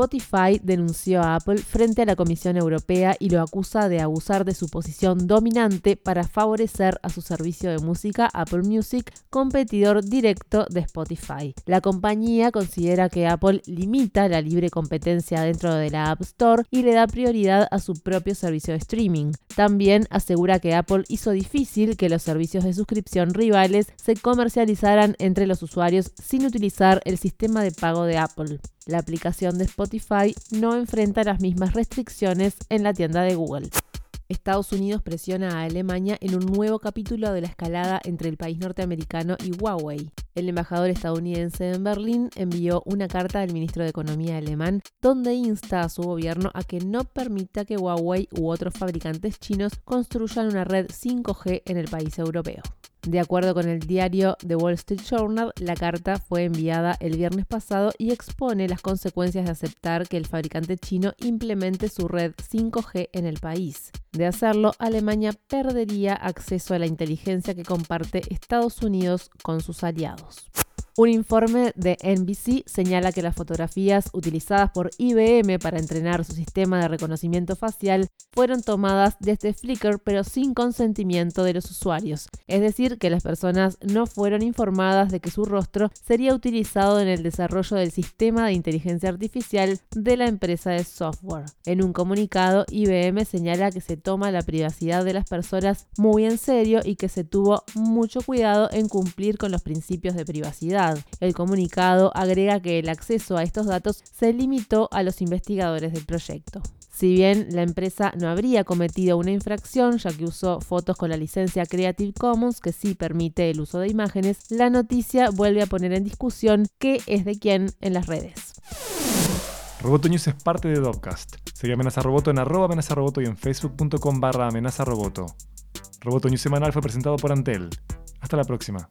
Spotify denunció a Apple frente a la Comisión Europea y lo acusa de abusar de su posición dominante para favorecer a su servicio de música Apple Music, competidor directo de Spotify. La compañía considera que Apple limita la libre competencia dentro de la App Store y le da prioridad a su propio servicio de streaming. También asegura que Apple hizo difícil que los servicios de suscripción rivales se comercializaran entre los usuarios sin utilizar el sistema de pago de Apple. La aplicación de Spotify no enfrenta las mismas restricciones en la tienda de Google. Estados Unidos presiona a Alemania en un nuevo capítulo de la escalada entre el país norteamericano y Huawei. El embajador estadounidense en Berlín envió una carta al ministro de Economía alemán donde insta a su gobierno a que no permita que Huawei u otros fabricantes chinos construyan una red 5G en el país europeo. De acuerdo con el diario The Wall Street Journal, la carta fue enviada el viernes pasado y expone las consecuencias de aceptar que el fabricante chino implemente su red 5G en el país. De hacerlo, Alemania perdería acceso a la inteligencia que comparte Estados Unidos con sus aliados. Un informe de NBC señala que las fotografías utilizadas por IBM para entrenar su sistema de reconocimiento facial fueron tomadas desde Flickr pero sin consentimiento de los usuarios, es decir, que las personas no fueron informadas de que su rostro sería utilizado en el desarrollo del sistema de inteligencia artificial de la empresa de software. En un comunicado, IBM señala que se toma la privacidad de las personas muy en serio y que se tuvo mucho cuidado en cumplir con los principios de privacidad. El comunicado agrega que el acceso a estos datos se limitó a los investigadores del proyecto. Si bien la empresa no habría cometido una infracción ya que usó fotos con la licencia Creative Commons que sí permite el uso de imágenes, la noticia vuelve a poner en discusión qué es de quién en las redes. Roboto News es parte de Dopcast. Sigue Amenaza Roboto en arroba amenaza roboto y en facebook.com barra amenaza roboto. Roboto News semanal fue presentado por Antel. Hasta la próxima.